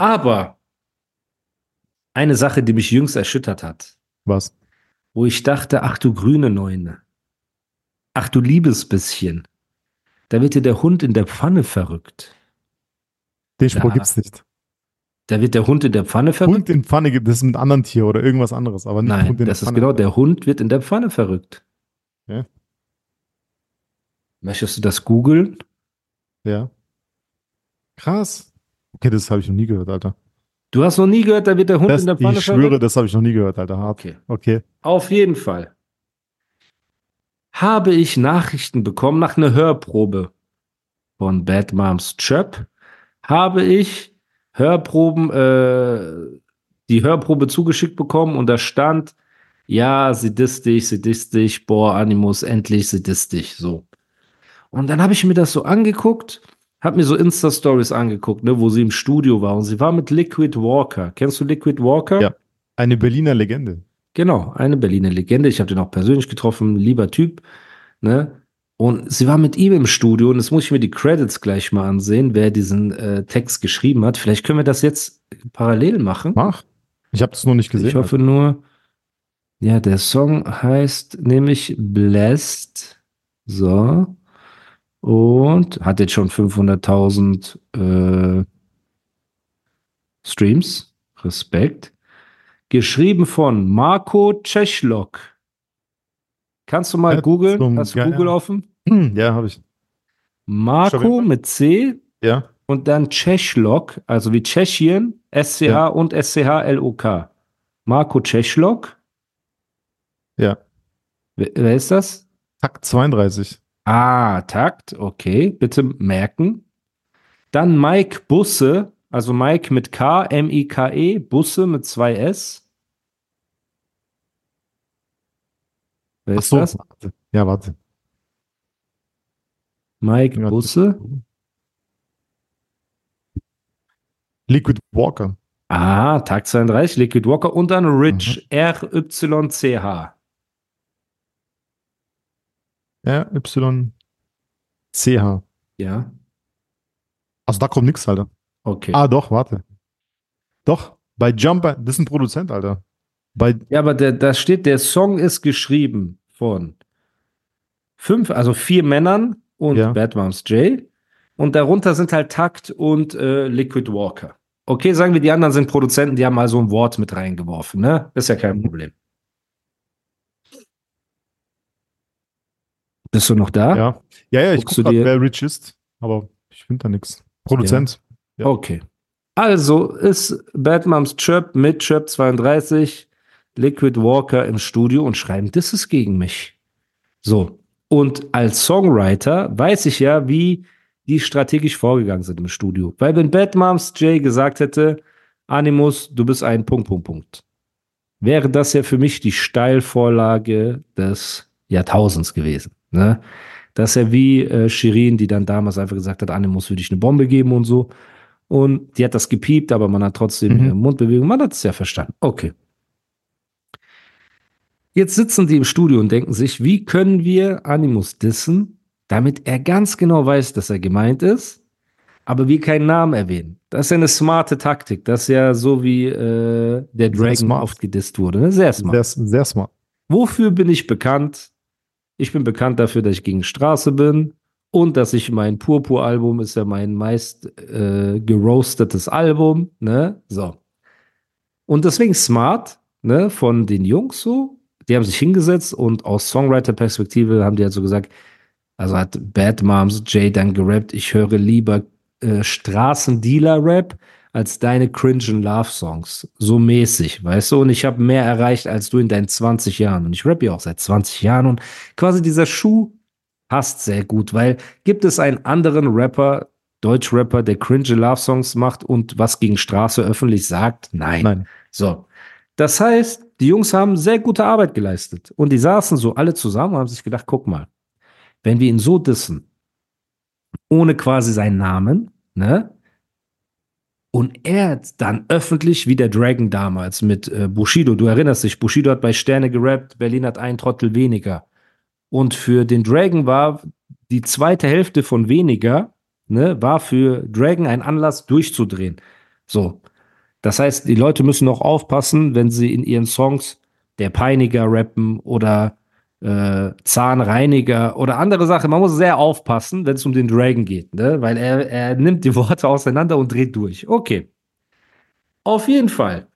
Aber eine Sache, die mich jüngst erschüttert hat, Was? wo ich dachte, ach du grüne Neune, ach du liebes bisschen, da wird dir der Hund in der Pfanne verrückt. Den Spruch Ja. gibt's nicht. Da wird der Hund in der Pfanne verrückt? Hund in Pfanne gibt es mit einem anderen Tier oder irgendwas anderes, aber nicht Nein, Hund in das der ist Pfanne. genau, der Hund wird in der Pfanne verrückt. Ja. Möchtest du das googeln? Ja. Krass. Okay, das habe ich noch nie gehört, Alter. Du hast noch nie gehört, da wird der Hund Das, in der Pfanne ich schwöre, verrückt? das habe ich noch nie gehört, Alter. Hart. Okay. Okay. Auf jeden Fall. Habe ich Nachrichten bekommen nach einer Hörprobe von Bad Moms Chöp. Habe ich Hörproben, äh, die Hörprobe zugeschickt bekommen und da stand, ja, disst dich, boah, Animus, endlich, dich, so. Und dann habe ich mir das so angeguckt, habe mir so Insta-Stories angeguckt, ne, wo sie im Studio war und sie war mit Liquid Walker. Kennst du Liquid Walker? Ja. Eine Berliner Legende. Genau, eine Berliner Legende. Ich habe den auch persönlich getroffen, lieber Typ. Ne? Und sie war mit ihm im Studio und jetzt muss ich mir die Credits gleich mal ansehen, wer diesen äh, Text geschrieben hat. Vielleicht können wir das jetzt parallel machen. Mach. Ich habe das noch nicht gesehen. ich hoffe nur, ja, der Song heißt nämlich Blessed. So. Und hat jetzt schon 500.000 äh, Streams. Respekt. Geschrieben von Marco Czeschlok. Kannst du mal Ja, googeln? zum- Hast du ja, Google ja. offen? Ja, habe ich. Marco mit C Ja. und dann Czeschlok, also wie Tschechien, SCH und SCH-LOK. Marco Czeschlok. Ja. Wer, wer ist das? Takt 32. Ah, Takt, okay, bitte merken. Dann Mike Busse, also Mike mit K, M-I-K-E, Busse mit zwei S. Wer Ach ist so. das? Warte. Ja, warte. Mike Ja, Busse. Liquid Walker. Ah, Tag 32, Liquid Walker und dann Rich, R-Y-C-H. R, Y, C, H. Ja, Also da kommt nichts, Alter. okay. Ah, doch, warte. Doch, bei Jumper, das ist ein Produzent, Alter. Bei, Ja, aber der, da steht, der Song ist geschrieben von fünf, also vier Männern und Ja. Bad Moms J. Und darunter sind halt Takt und äh, Liquid Walker. Okay, sagen wir, die anderen sind Produzenten, die haben mal so ein Wort mit reingeworfen, ne? Ist ja kein Mhm. Problem. Bist du noch da? ja. Ja, ja, ich Guckst guck du grad, dir- wer Rich ist, aber ich finde da nichts. Produzent. Ja. Okay. Also ist Bad Moms Chirp mit Chirp 32 Liquid Walker im Studio und schreiben Disses gegen mich. So. Und als Songwriter weiß ich ja, wie die strategisch vorgegangen sind im Studio. Weil wenn Bad Moms Jay gesagt hätte, Animus, du bist ein Punkt, Punkt, Punkt, wäre das ja für mich die Steilvorlage des Jahrtausends gewesen. Ne? Das ist ja wie äh, Shirin, die dann damals einfach gesagt hat, Animus würde ich eine Bombe geben und so. Und die hat das gepiept, aber man hat trotzdem Mhm. äh, Mundbewegung. Man hat es ja verstanden. Okay. Jetzt sitzen die im Studio und denken sich, wie können wir Animus dissen, damit er ganz genau weiß, dass er gemeint ist, aber wir keinen Namen erwähnen. Das ist ja eine smarte Taktik. Das ist ja so wie äh, der Dragon oft gedisst wurde. Ne? Sehr smart. Sehr, sehr smart. Wofür bin ich bekannt? Ich bin bekannt dafür, dass ich gegen Straße bin und dass ich mein Purpur-Album ist ja mein meist äh, geroastetes Album, ne? So. Und deswegen smart, ne, von den Jungs so. Die haben sich hingesetzt und aus Songwriter-Perspektive haben die halt so gesagt, also hat Bad Moms Jay dann gerappt, ich höre lieber äh, Straßendealer-Rap als deine cringen Love-Songs. So mäßig, weißt du? Und ich habe mehr erreicht als du in deinen 20 Jahren. Und ich rappe ja auch seit 20 Jahren. Und quasi dieser Schuh passt sehr gut, weil gibt es einen anderen Rapper, Deutschrapper, der cringe Love-Songs macht und was gegen Straße öffentlich sagt? Nein. Nein. So. Das heißt, die Jungs haben sehr gute Arbeit geleistet. Und die saßen so alle zusammen und haben sich gedacht, guck mal, wenn wir ihn so dissen, ohne quasi seinen Namen, ne? Und er dann öffentlich wie der Dragon damals mit äh, Bushido, du erinnerst dich, Bushido hat bei Sterne gerappt, Berlin hat einen Trottel weniger. Und für den Dragon war die zweite Hälfte von weniger, ne, war für Dragon ein Anlass durchzudrehen. So. Das heißt, die Leute müssen noch aufpassen, wenn sie in ihren Songs der Peiniger rappen oder äh, Zahnreiniger oder andere Sachen. Man muss sehr aufpassen, wenn es um den Dragon geht, ne? weil er, er nimmt die Worte auseinander und dreht durch. Okay. Auf jeden Fall.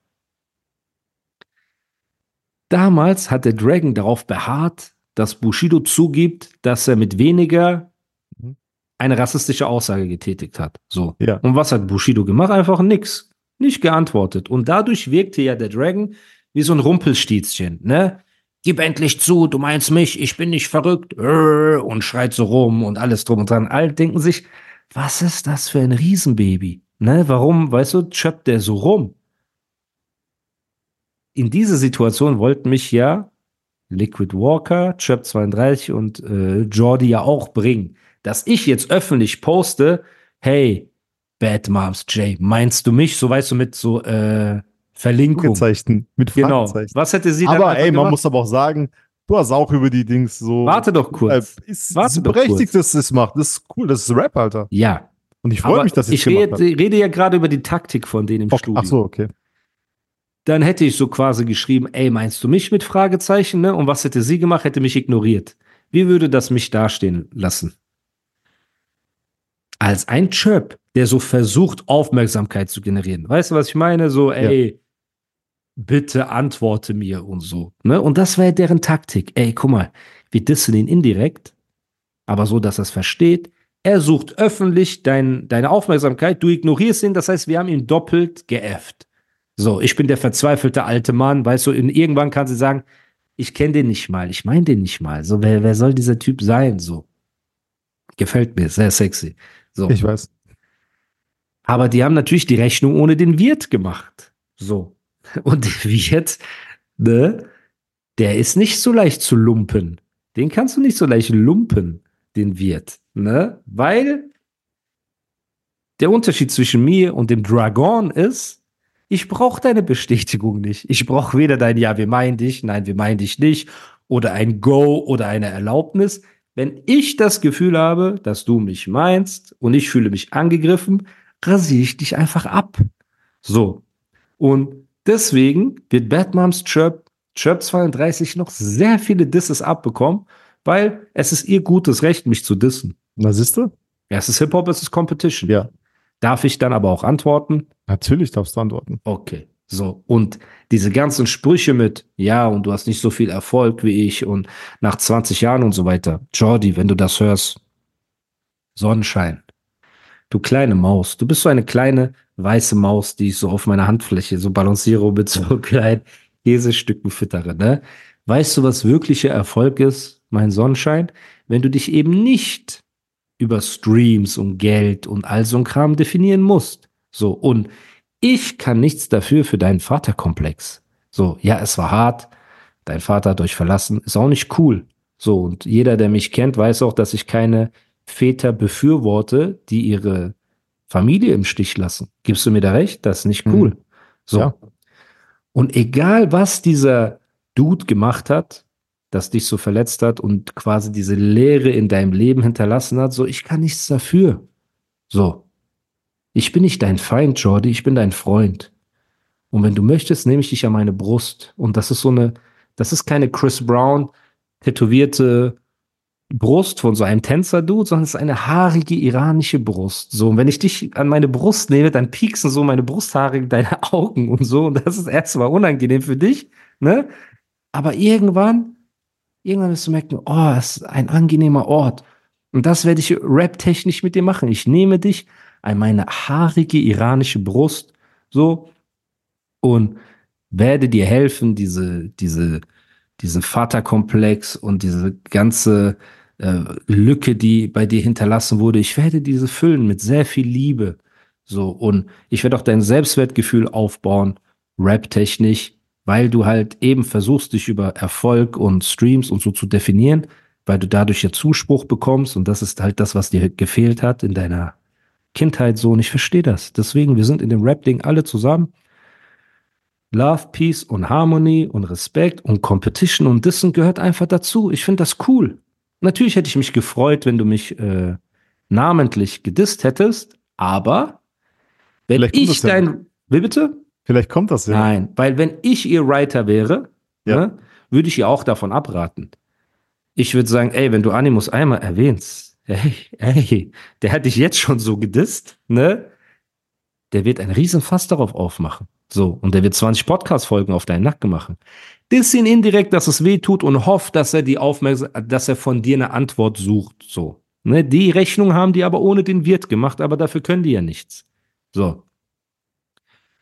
Damals hat der Dragon darauf beharrt, dass Bushido zugibt, dass er mit weniger Mhm. eine rassistische Aussage getätigt hat. So. Ja. Und was hat Bushido gemacht? Einfach nix. Nicht geantwortet. Und dadurch wirkte ja der Dragon wie so ein Rumpelstilzchen, ne? Gib endlich zu, du meinst mich, ich bin nicht verrückt. Äh, Und schreit so rum und alles drum und dran. Alle denken sich, was ist das für ein Riesenbaby? Ne? Warum, weißt du, schöpft der so rum? In diese Situation wollten mich ja Liquid Walker, Chirp 32 und äh, Jordi ja auch bringen. Dass ich jetzt öffentlich poste, hey, Bad Moms Jay, meinst du mich? So weißt du, mit so äh, Verlinkung. Fragezeichen. Mit Genau. Fragezeichen. Was hätte sie dann Aber ey, man gemacht? muss aber auch sagen, du hast auch über die Dings so. Warte doch kurz. Äh, ist, Warte ist berechtigt, dass es macht. Das ist cool, das ist Rap, Alter. Ja, Und ich freue mich, dass ich es gemacht rede, rede ja gerade über die Taktik von denen im hat. Studio. Ach so, okay. Dann hätte ich so quasi geschrieben, ey, meinst du mich mit Fragezeichen, ne? Und was hätte sie gemacht? Hätte mich ignoriert. Wie würde das mich dastehen lassen? Als ein Chirp, der so versucht, Aufmerksamkeit zu generieren. Weißt du, was ich meine? So, ey, bitte antworte mir und so. Ne? Und das war ja deren Taktik. Ey, guck mal, wir dissen ihn indirekt, aber so, dass er es versteht. Er sucht öffentlich dein, deine Aufmerksamkeit, du ignorierst ihn, das heißt, wir haben ihn doppelt geäfft. So, ich bin der verzweifelte alte Mann, weißt du, irgendwann kann sie sagen, ich kenne den nicht mal, ich meine den nicht mal. So, wer, wer soll dieser Typ sein? So. Gefällt mir, sehr sexy. So. Ich weiß. Aber die haben natürlich die Rechnung ohne den Wirt gemacht. So. Und der Wirt, ne, der ist nicht so leicht zu lumpen. Den kannst du nicht so leicht lumpen, den Wirt, ne? Weil der Unterschied zwischen mir und dem Dragon ist, ich brauche deine Bestätigung nicht. Ich brauche weder dein Ja, wir meinen dich, nein, wir meinen dich nicht, oder ein Go oder eine Erlaubnis. Wenn ich das Gefühl habe, dass du mich meinst und ich fühle mich angegriffen, rasiere ich dich einfach ab. So. Und deswegen wird Bad Moms Chirp, Chirp 32 noch sehr viele Disses abbekommen, weil es ist ihr gutes Recht, mich zu dissen. Na, siehst du? Ja, es ist Hip-Hop, es ist Competition. Ja. Darf ich dann aber auch antworten? Natürlich darfst du antworten. Okay. So. Und diese ganzen Sprüche mit, ja, und du hast nicht so viel Erfolg wie ich und nach 20 Jahren und so weiter. Jordi, wenn du das hörst, Sonnenschein. Du kleine Maus. Du bist so eine kleine weiße Maus, die ich so auf meiner Handfläche so balanciere mit so kleinen Käsestücken füttere, ne? Weißt du, was wirklicher Erfolg ist, mein Sonnenschein? Wenn du dich eben nicht über Streams und Geld und all so ein Kram definieren musst. So. Und ich kann nichts dafür für deinen Vaterkomplex. So, ja, es war hart. Dein Vater hat euch verlassen. Ist auch nicht cool. So, und jeder, der mich kennt, weiß auch, dass ich keine Väter befürworte, die ihre Familie im Stich lassen. Gibst du mir da recht? Das ist nicht cool. So. Ja. Und egal, was dieser Dude gemacht hat, das dich so verletzt hat und quasi diese Leere in deinem Leben hinterlassen hat, so, ich kann nichts dafür. So. Ich bin nicht dein Feind, Jordi, ich bin dein Freund. Und wenn du möchtest, nehme ich dich an meine Brust. Und das ist so eine, das ist keine Chris Brown tätowierte Brust von so einem Tänzer-Dude, sondern es ist eine haarige iranische Brust. So, und wenn ich dich an meine Brust nehme, dann pieksen so meine Brusthaare in deine Augen und so. Und das ist erstmal unangenehm für dich, ne? Aber irgendwann, irgendwann wirst du merken, oh, es ist ein angenehmer Ort. Und das werde ich rap-technisch mit dir machen. Ich nehme dich an meine haarige iranische Brust, so, und werde dir helfen, diese, diese, diesen Vaterkomplex und diese ganze äh, Lücke, die bei dir hinterlassen wurde. Ich werde diese füllen mit sehr viel Liebe. So, und ich werde auch dein Selbstwertgefühl aufbauen, rap-technisch, weil du halt eben versuchst, dich über Erfolg und Streams und so zu definieren, weil du dadurch ja Zuspruch bekommst und das ist halt das, was dir gefehlt hat in deiner Kindheit so und ich verstehe das. Deswegen, wir sind in dem Rap-Ding alle zusammen. Love, Peace und Harmony und Respekt und Competition und Dissen gehört einfach dazu. Ich finde das cool. Natürlich hätte ich mich gefreut, wenn du mich äh, namentlich gedisst hättest, aber wenn ich dein. Ja. Wie bitte? Vielleicht kommt das ja. Nein, weil wenn ich ihr Writer wäre, ja. ne, würde ich ihr auch davon abraten. Ich würde sagen, ey, wenn du Animus einmal erwähnst, ey, ey, der hat dich jetzt schon so gedisst, ne? Der wird ein Riesenfass darauf aufmachen. So, und der wird 20 Podcast-Folgen auf deinen Nacken machen. Diss ihn indirekt, dass es weh tut und hofft, dass er die Aufmerksamkeit, dass er von dir eine Antwort sucht. So. Ne? Die Rechnung haben die aber ohne den Wirt gemacht, aber dafür können die ja nichts. So.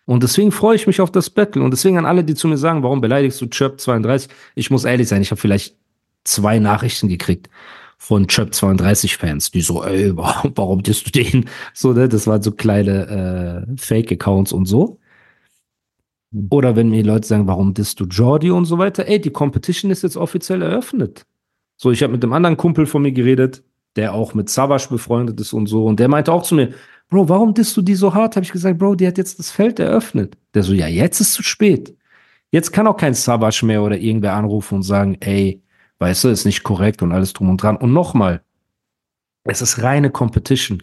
Und deswegen freue ich mich auf das Battle. Und deswegen an alle, die zu mir sagen, warum beleidigst du Chirp 32? Ich muss ehrlich sein, ich habe vielleicht zwei Nachrichten gekriegt von Chirp 32 Fans, die so, ey, warum, warum disst du den? So, ne, das waren so kleine äh, Fake-Accounts und so. Oder wenn mir Leute sagen, warum disst du Jordi und so weiter, ey, die Competition ist jetzt offiziell eröffnet. So, ich habe mit einem anderen Kumpel von mir geredet, der auch mit Savage befreundet ist und so, und der meinte auch zu mir, Bro, warum disst du die so hart? Habe ich gesagt, Bro, die hat jetzt das Feld eröffnet. Der so, ja, jetzt ist zu spät. Jetzt kann auch kein Savage mehr oder irgendwer anrufen und sagen, ey, weißt du, ist nicht korrekt und alles drum und dran. Und nochmal, es ist reine Competition.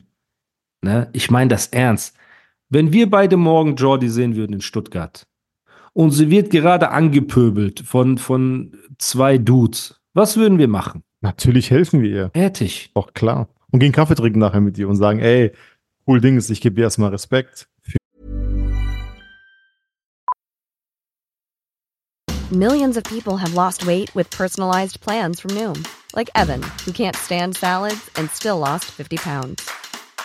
Ne? Ich meine das ernst. Wenn wir beide morgen Jordi sehen würden in Stuttgart und sie wird gerade angepöbelt von, von zwei Dudes, was würden wir machen? Natürlich helfen wir ihr. Fertig. Doch klar. Und gehen Kaffee trinken nachher mit ihr und sagen, ey, cool Ding ist, ich gebe dir erstmal Respekt. Millions of people have lost weight with personalized plans from Noom. Like Evan, who can't stand salads and still lost 50 pounds.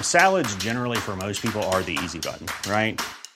Salads generally for most people are the easy button, right?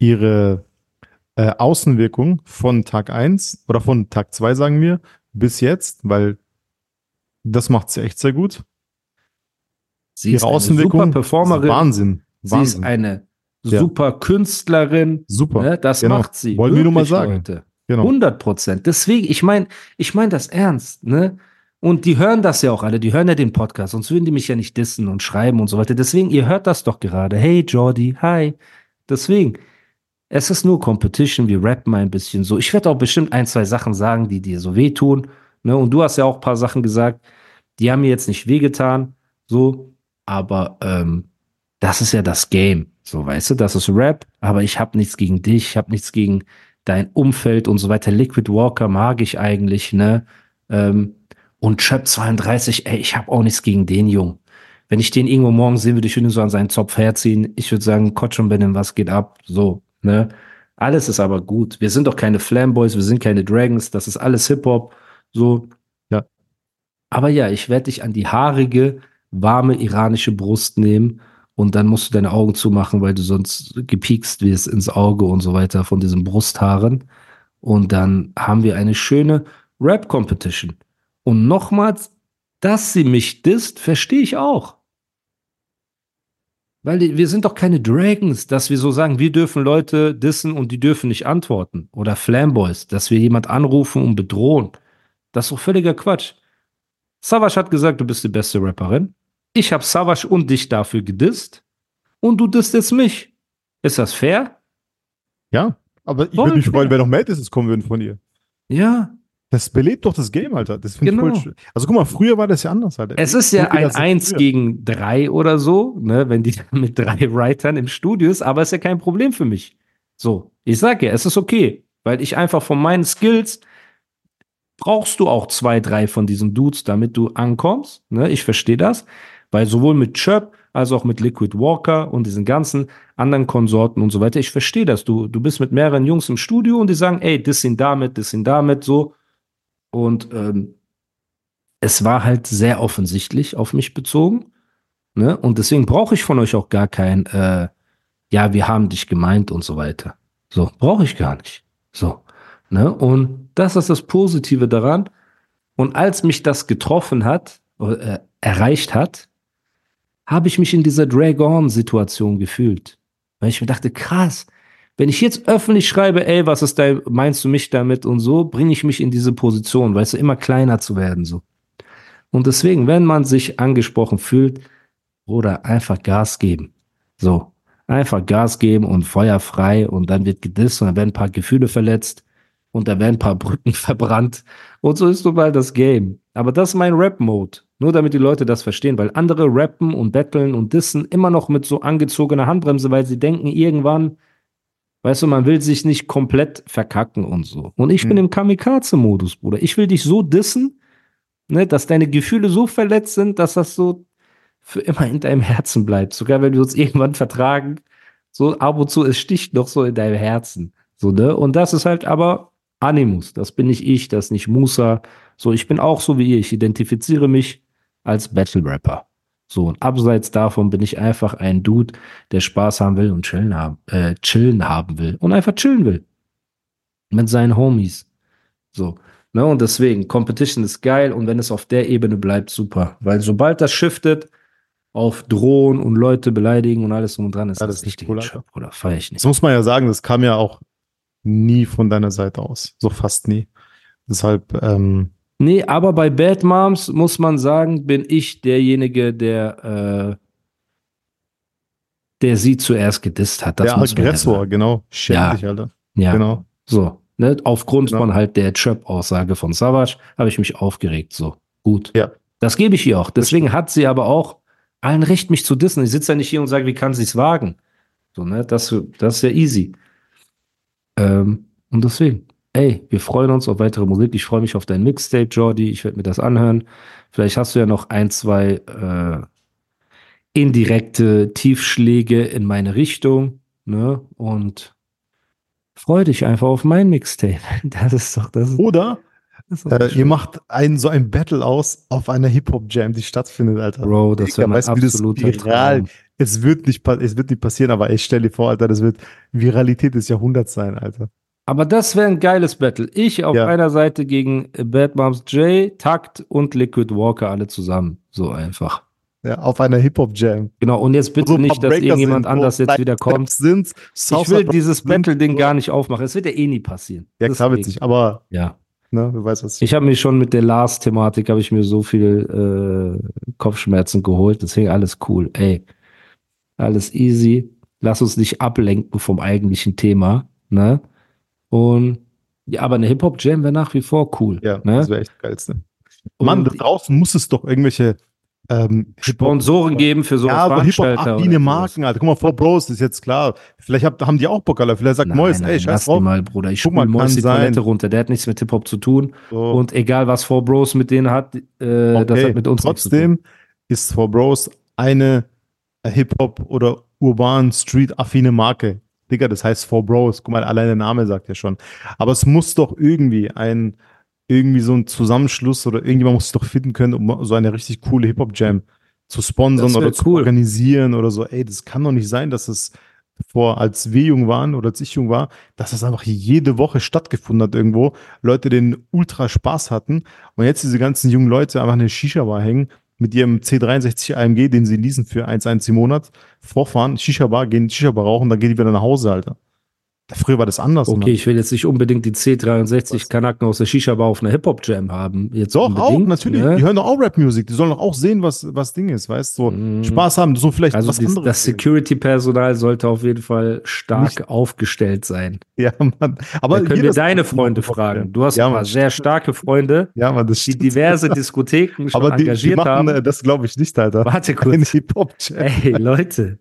ihre äh, Außenwirkung von Tag 1 oder von Tag 2, sagen wir, bis jetzt, weil das macht sie echt sehr gut. Sie ihre ist Außenwirkung eine super Performerin. Wahnsinn. Wahnsinn. Sie ist eine super ja. Künstlerin. Super. Ne, das genau. macht sie. Wollen wir nur mal sagen. Heute. Genau. 100 Prozent. Deswegen, ich meine, ich meine das ernst, ne? Und die hören das ja auch alle, die hören ja den Podcast, sonst würden die mich ja nicht dissen und schreiben und so weiter. Deswegen, ihr hört das doch gerade. Hey Jordi, hi. Deswegen, es ist nur Competition, wir rappen ein bisschen so. Ich werde auch bestimmt ein, zwei Sachen sagen, die dir so wehtun. Ne? Und du hast ja auch ein paar Sachen gesagt, die haben mir jetzt nicht wehgetan, so, aber ähm, das ist ja das Game. So, weißt du, das ist Rap, aber ich habe nichts gegen dich, ich habe nichts gegen dein Umfeld und so weiter. Liquid Walker mag ich eigentlich, ne? Ähm, und Chöp 32, ey, ich habe auch nichts gegen den Jungen. Wenn ich den irgendwo morgen sehen würde, ich würde so an seinen Zopf herziehen. Ich würde sagen, Kotsch und Benim, was geht ab? So, Ne? Alles ist aber gut. Wir sind doch keine Flamboys, wir sind keine Dragons, das ist alles Hip-Hop. So. Ja. Aber ja, ich werde dich an die haarige, warme iranische Brust nehmen und dann musst du deine Augen zumachen, weil du sonst gepiekst wirst ins Auge und so weiter von diesen Brusthaaren. Und dann haben wir eine schöne Rap-Competition. Und nochmals, dass sie mich disst, verstehe ich auch. Weil wir sind doch keine Dragons, dass wir so sagen, wir dürfen Leute dissen und die dürfen nicht antworten. Oder Flamboys, dass wir jemand anrufen und bedrohen. Das ist doch völliger Quatsch. Savage hat gesagt, du bist die beste Rapperin. Ich habe Savage und dich dafür gedisst. und du disst jetzt mich. Ist das fair? Ja, aber ich würde mich freuen, wenn noch mehr Disses kommen würden von ihr. Ja. Das belebt doch das Game, Alter. Das finde Genau. ich voll schön. Also guck mal, früher war das ja anders, Alter. Es ist ja ein das- 1 früher. gegen 3 oder so, ne, wenn die mit drei Writern im Studio ist, aber ist ja kein Problem für mich. So, ich sag ja, es ist okay, weil ich einfach von meinen Skills brauchst du auch zwei, drei von diesen Dudes, damit du ankommst. Ne? Ich verstehe das, weil sowohl mit Chirp als auch mit Liquid Walker und diesen ganzen anderen Konsorten und so weiter, ich verstehe das. Du, du bist mit mehreren Jungs im Studio und die sagen, ey, das sind damit, das sind damit, so. Und ähm, es war halt sehr offensichtlich auf mich bezogen. Ne? Und deswegen brauche ich von euch auch gar kein, äh, ja, wir haben dich gemeint und so weiter. So, brauche ich gar nicht. So. Ne? Und das ist das Positive daran. Und als mich das getroffen hat, äh, erreicht hat, habe ich mich in dieser Drag-On-Situation gefühlt. Weil ich mir dachte, krass, wenn ich jetzt öffentlich schreibe, ey, was ist dein, meinst du mich damit und so, bringe ich mich in diese Position, weißt du, immer kleiner zu werden, so. Und deswegen, wenn man sich angesprochen fühlt, oder einfach Gas geben. So. Einfach Gas geben und Feuer frei und dann wird gedisst und dann werden ein paar Gefühle verletzt und da werden ein paar Brücken verbrannt. Und so ist nun mal das Game. Aber das ist mein Rap-Mode. Nur damit die Leute das verstehen, weil andere rappen und battlen und dissen immer noch mit so angezogener Handbremse, weil sie denken, irgendwann, weißt du, man will sich nicht komplett verkacken und so. Und ich bin Mhm. im Kamikaze-Modus, Bruder. Ich will dich so dissen, ne, dass deine Gefühle so verletzt sind, dass das so für immer in deinem Herzen bleibt. Sogar wenn wir uns irgendwann vertragen, so ab und zu, es sticht noch so in deinem Herzen. So, ne? Und das ist halt aber Animus. Das bin nicht ich, das ist nicht Musa. So, ich bin auch so wie ihr. Ich identifiziere mich als Battle Rapper. So, und abseits davon bin ich einfach ein Dude, der Spaß haben will und chillen haben, äh, chillen haben will. Und einfach chillen will. Mit seinen Homies. So. Ne, und deswegen, Competition ist geil und wenn es auf der Ebene bleibt, super. Weil sobald das shiftet auf Drohen und Leute beleidigen und alles drum und dran, ist Ja, das, das nicht cool, oder feier ich nicht. Das muss man ja sagen, das kam ja auch nie von deiner Seite aus. So fast nie. Deshalb, ähm, Nee, aber bei Bad Moms muss man sagen, bin ich derjenige, der, äh, der sie zuerst gedisst hat. Das der muss ja Aggressor, genau. Schäm Ja. Alter. Ja, Genau. so. Ne? Aufgrund Genau. von halt der Trap-Aussage von Savage habe ich mich aufgeregt. So, gut. Ja. Das gebe ich ihr auch. Deswegen hat sie aber auch allen Recht, mich zu dissen. Ich sitze ja nicht hier und sage, wie kann sie es wagen? So, ne? Das, das ist ja easy. Ähm, und deswegen, ey, wir freuen uns auf weitere Musik. Ich freue mich auf dein Mixtape, Jordi. Ich werde mir das anhören. Vielleicht hast du ja noch ein, zwei äh, indirekte Tiefschläge in meine Richtung. Ne? Und freu dich einfach auf mein Mixtape. Das ist doch, das Oder das äh, ihr macht ein, so ein Battle aus auf einer Hip-Hop-Jam, die stattfindet, Alter. Bro, das wäre mein absoluter viral, Traum. es wird nicht, es wird nicht passieren, aber ich stell dir vor, Alter, das wird Viralität des Jahrhunderts sein, Alter. Aber das wäre ein geiles Battle. Ich auf Ja. einer Seite gegen Bad Moms J, Takt und Liquid Walker alle zusammen. So einfach. Ja, auf einer Hip-Hop-Jam. Genau, und jetzt bitte so ein nicht, dass irgendjemand anders jetzt wieder kommt. Raps Sind, Ich will dieses. Battle-Ding gar nicht aufmachen. Es wird ja eh nie passieren. Ja, klar Deswegen. witzig, aber, Ja. ne, du weißt, was ich Ich habe mir schon mit der Lars-Thematik, habe ich mir so viel äh, Kopfschmerzen geholt. Deswegen alles cool. Ey, alles easy. Lass uns nicht ablenken vom eigentlichen Thema. Ne? Und ja, aber eine Hip-Hop-Jam wäre nach wie vor cool. Ja, ne? das wäre echt das Geilste. Mann, da draußen muss es doch irgendwelche ähm, Sponsoren geben für so Ja, Veranstalter. Hip-Hop-affine. Marken, Alter. Guck mal, vor Bros ist jetzt klar. Vielleicht hab, haben die auch Bock, Alter. Vielleicht sagt Nein, Mois, nein, ey, scheiß drauf. mal, Bruder. Ich Guck mal, Mois die sein. Toilette runter. Der hat nichts mit Hip-Hop zu tun. So, Und egal, was Four Bros mit denen hat, äh, das okay. hat mit uns nichts zu tun. Trotzdem ist For Bros eine Hip-Hop oder urban Street-affine Marke. Digga, das heißt For Bros. Guck mal, allein der Name sagt ja schon. Aber es muss doch irgendwie ein, irgendwie so ein Zusammenschluss oder irgendjemand muss es doch finden können, um so eine richtig coole Hip-Hop-Jam zu sponsern oder zu cool. organisieren oder so. Ey, das kann doch nicht sein, dass es vor, als wir jung waren oder als ich jung war, dass das einfach jede Woche stattgefunden hat irgendwo. Leute den ultra Spaß hatten und jetzt diese ganzen jungen Leute einfach in der Shisha-Bar hängen mit ihrem C63 AMG, den sie leasen für 1,1 im Monat, vorfahren, Shisha-Bar, gehen Shisha-Bar rauchen, dann gehen die wieder nach Hause, Alter. Früher war das anders. Okay, Mann. ich will jetzt nicht unbedingt die C63 Kanaken aus der Shisha-Bar auf einer Hip-Hop-Jam haben. Jetzt Doch, auch, natürlich. ne? Die hören doch auch Rap-Musik. Die sollen doch auch sehen, was, was Ding ist, weißt du? So Mhm. Spaß haben, so vielleicht Also was dies, anderes. das. Security-Personal sollte auf jeden Fall stark Nicht- aufgestellt sein. Ja, Mann. Aber da können wir deine Freunde fragen. Du hast ja, Mann. sehr starke Freunde, Ja, Mann, das die diverse Diskotheken schon Aber die, die engagiert machen, haben. äh, das glaube ich nicht, Alter. Warte kurz. Hip-Hop-Chat. Ey, Leute.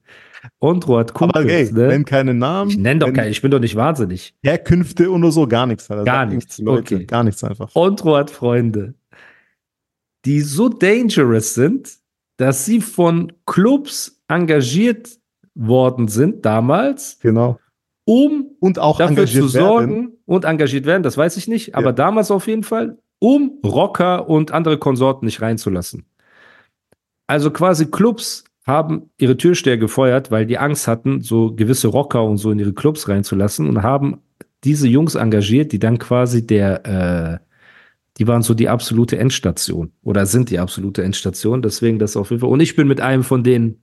Ondro hat Aber Kumpels, ey, ne? nenn keine Namen. Ich nenne doch nenn keinen, ich bin doch nicht wahnsinnig. Herkünfte und so, gar nichts. Alter. Gar nichts, Leute. okay. Gar nichts einfach. Ondro hat Freunde, die so dangerous sind, dass sie von Clubs engagiert worden sind damals, Genau. um Und auch dafür zu sorgen werden. und engagiert werden, das weiß ich nicht, aber Ja. damals auf jeden Fall, um Rocker und andere Konsorten nicht reinzulassen. Also quasi Clubs haben ihre Türsteher gefeuert, weil die Angst hatten, so gewisse Rocker und so in ihre Clubs reinzulassen und haben diese Jungs engagiert, die dann quasi der, äh, die waren so die absolute Endstation oder sind die absolute Endstation. Deswegen das auf jeden Fall. Und ich bin mit einem von denen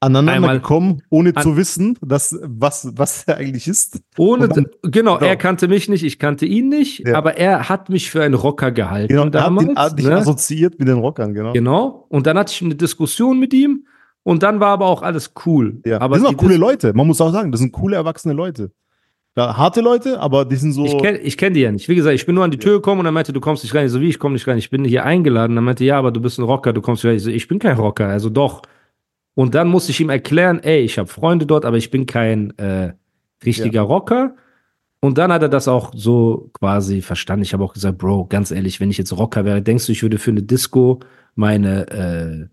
Aneinander einmal- gekommen, ohne an- zu wissen, dass, was, was er eigentlich ist. Ohne, dann- genau, genau. er kannte mich nicht, ich kannte ihn nicht, Ja. aber er hat mich für einen Rocker gehalten Genau, er hat, damals. den, hat dich ne? assoziiert mit den Rockern, genau. Genau. Und dann hatte ich eine Diskussion mit ihm und dann war aber auch alles cool. Ja. Aber das sind auch coole Leute, man muss auch sagen, das sind coole erwachsene Leute. Ja, harte Leute, aber die sind so. Ich kenne ich kenn die ja nicht. Wie gesagt, ich bin nur an die Tür gekommen und er meinte, du kommst nicht rein. Ich so, wie, ich komme nicht rein. Ich bin hier eingeladen. Er meinte, ja, aber du bist ein Rocker, du kommst nicht rein. Ich so, ich bin kein Rocker, also doch. Und dann musste ich ihm erklären, ey, ich habe Freunde dort, aber ich bin kein äh, richtiger Rocker. Und dann hat er das auch so quasi verstanden. Ich habe auch gesagt, Bro, ganz ehrlich, wenn ich jetzt Rocker wäre, denkst du, ich würde für eine Disco meine, äh,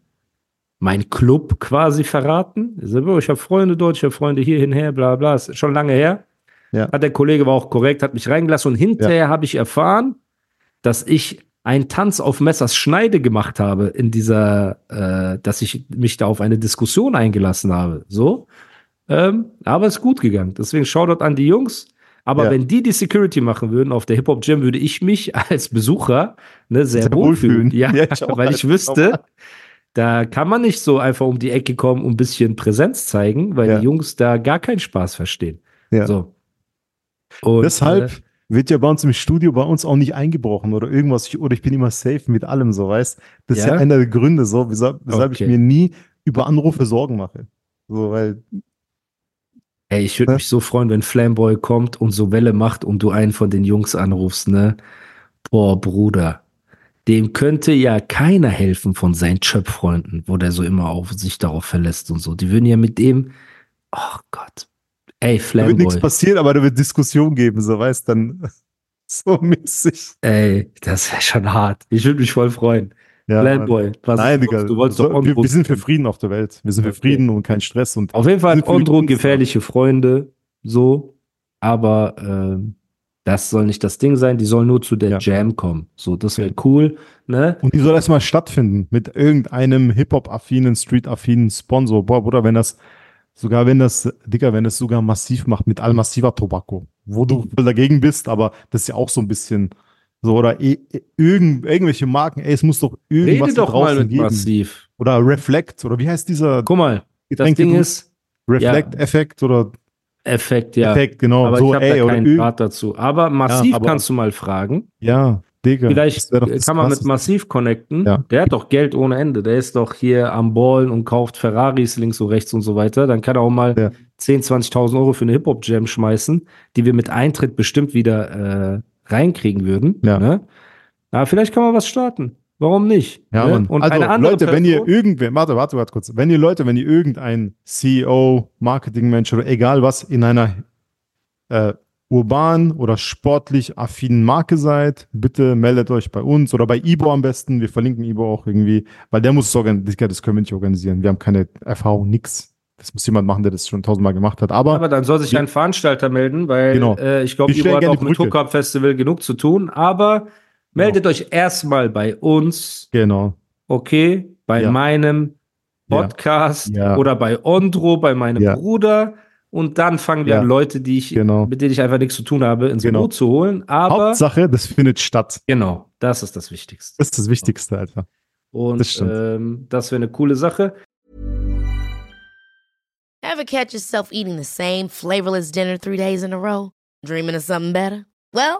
mein Club quasi verraten? Ich so, ich habe Freunde dort, ich habe Freunde hier, hinher, bla bla. Ist schon lange her. Ja. Hat der Kollege war auch korrekt, hat mich reingelassen und hinterher habe ich erfahren, dass ich einen Tanz auf Messers Schneide gemacht habe in dieser, äh, dass ich mich da auf eine Diskussion eingelassen habe. So. Ähm, aber es ist gut gegangen. Deswegen Shoutout an die Jungs. Aber Ja. wenn die die Security machen würden auf der Hip-Hop Gym, würde ich mich als Besucher ne, sehr, Sehr wohl fühlen. wohlfühlen. Ja, Ja, ich weil ich wüsste, da kann man nicht so einfach um die Ecke kommen und ein bisschen Präsenz zeigen, weil Ja. die Jungs da gar keinen Spaß verstehen. Ja. So. Und, Deshalb äh, wird ja bei uns im Studio bei uns auch nicht eingebrochen oder irgendwas. Ich, oder ich bin immer safe mit allem, so weißt. Das ist Ja? ja einer der Gründe, so, weshalb, weshalb Okay. ich mir nie über Anrufe Sorgen mache. So, weil, Ey, ich würde Ne? mich so freuen, wenn Flamboy kommt und so Welle macht und du einen von den Jungs anrufst, ne? Boah, Bruder. Dem könnte ja keiner helfen von seinen Chöp-Freunden, wo der so immer auf sich darauf verlässt und so. Die würden ja mit dem, oh Gott. Ey, da wird nichts Flamboy. passieren, aber da wird Diskussion geben, so weißt, dann so mäßig. Ey, das wäre schon hart. Ich würde mich voll freuen. Ja, Flamboy, was Nein, Digga. du wolltest so, doch wir, wir sind für Frieden auf der Welt. Wir sind für Okay. Frieden und keinen Stress. Und Auf jeden Fall Ondro gefährliche Freunde, so, aber ähm, das soll nicht das Ding sein, die sollen nur zu der Ja. Jam kommen. So, das wäre cool, ne? Und die soll erstmal stattfinden mit irgendeinem Hip-Hop-affinen, Street-affinen Sponsor. Boah, Bruder, wenn das, sogar wenn das, Digga, wenn das sogar massiv macht mit Al-Massiva Tobacco, wo du dagegen bist, aber das ist ja auch so ein bisschen so, oder eh, eh, irgend, irgendwelche Marken, ey, es muss doch irgendwas Rede doch mal draußen mit geben. Massiv. Oder Reflect, oder wie heißt dieser Guck mal, das Getränke- Ding ist Reflect-Effekt oder Effekt, ja. Effekt, genau. aber so, ich habe da keinen irgend, Draht dazu. Aber Massiv aber- kannst du mal fragen. ja, Digga. Vielleicht kann man mit. Massiv connecten. Ja. Der hat doch Geld ohne Ende. Der ist doch hier am Ballen und kauft Ferraris links und rechts und so weiter. Dann kann er auch mal Ja. 10, 20.000 Euro für eine Hip-Hop-Jam schmeißen, die wir mit Eintritt bestimmt wieder äh, reinkriegen würden. Ja. Ne? Aber vielleicht kann man was starten. Warum nicht? Ja, ne? Und also, eine andere Leute, wenn ihr Person- irgendwer, warte, warte, warte kurz. Wenn ihr Leute, wenn ihr irgendein CEO, Marketingmensch oder egal was in einer äh, urban oder sportlich affinen Marke seid, bitte meldet euch bei uns oder bei Ibo am besten. Wir verlinken Ibo auch irgendwie, weil der muss es organisieren. Das können wir nicht organisieren. Wir haben keine Erfahrung, nix. Das muss jemand machen, der das schon tausendmal gemacht hat. Aber, Aber dann soll sich ein Veranstalter melden, weil Genau. äh, ich glaube, stellen hat auch mit. Hookup Festival genug zu tun. Aber meldet euch erstmal bei uns, genau. okay, bei Ja. meinem Ja. Podcast Ja. oder bei Ondro, bei meinem Ja. Bruder. Und dann fangen wir Ja. an, Leute, die ich, Genau. mit denen ich einfach nichts zu tun habe, ins Genau. Boot zu holen. Aber Hauptsache, das findet statt. genau, das ist das Wichtigste. Das ist das Wichtigste, Alter. Und das stimmt. ähm, das wäre eine coole Sache. Ever Ever catch yourself eating the same flavorless dinner three days in a row? Dreaming of something better? Well,